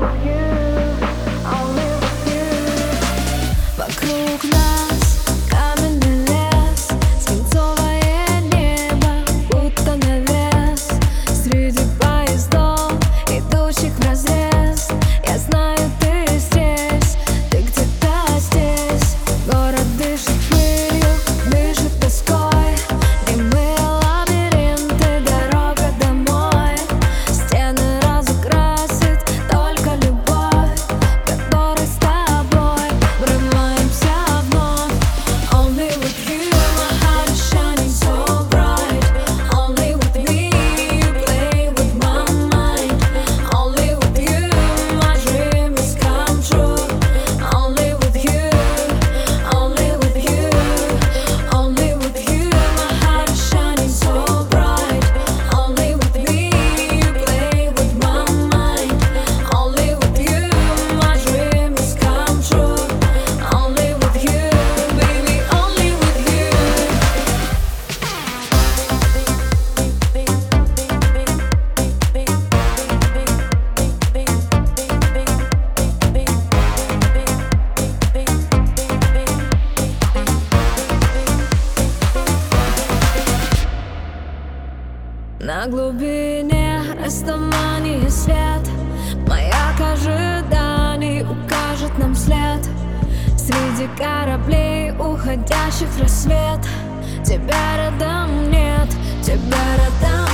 you. Глубине расставания свет. Маяк ожиданий укажет нам след. Среди кораблей, уходящих в рассвет. Тебя рядом нет, тебя рядом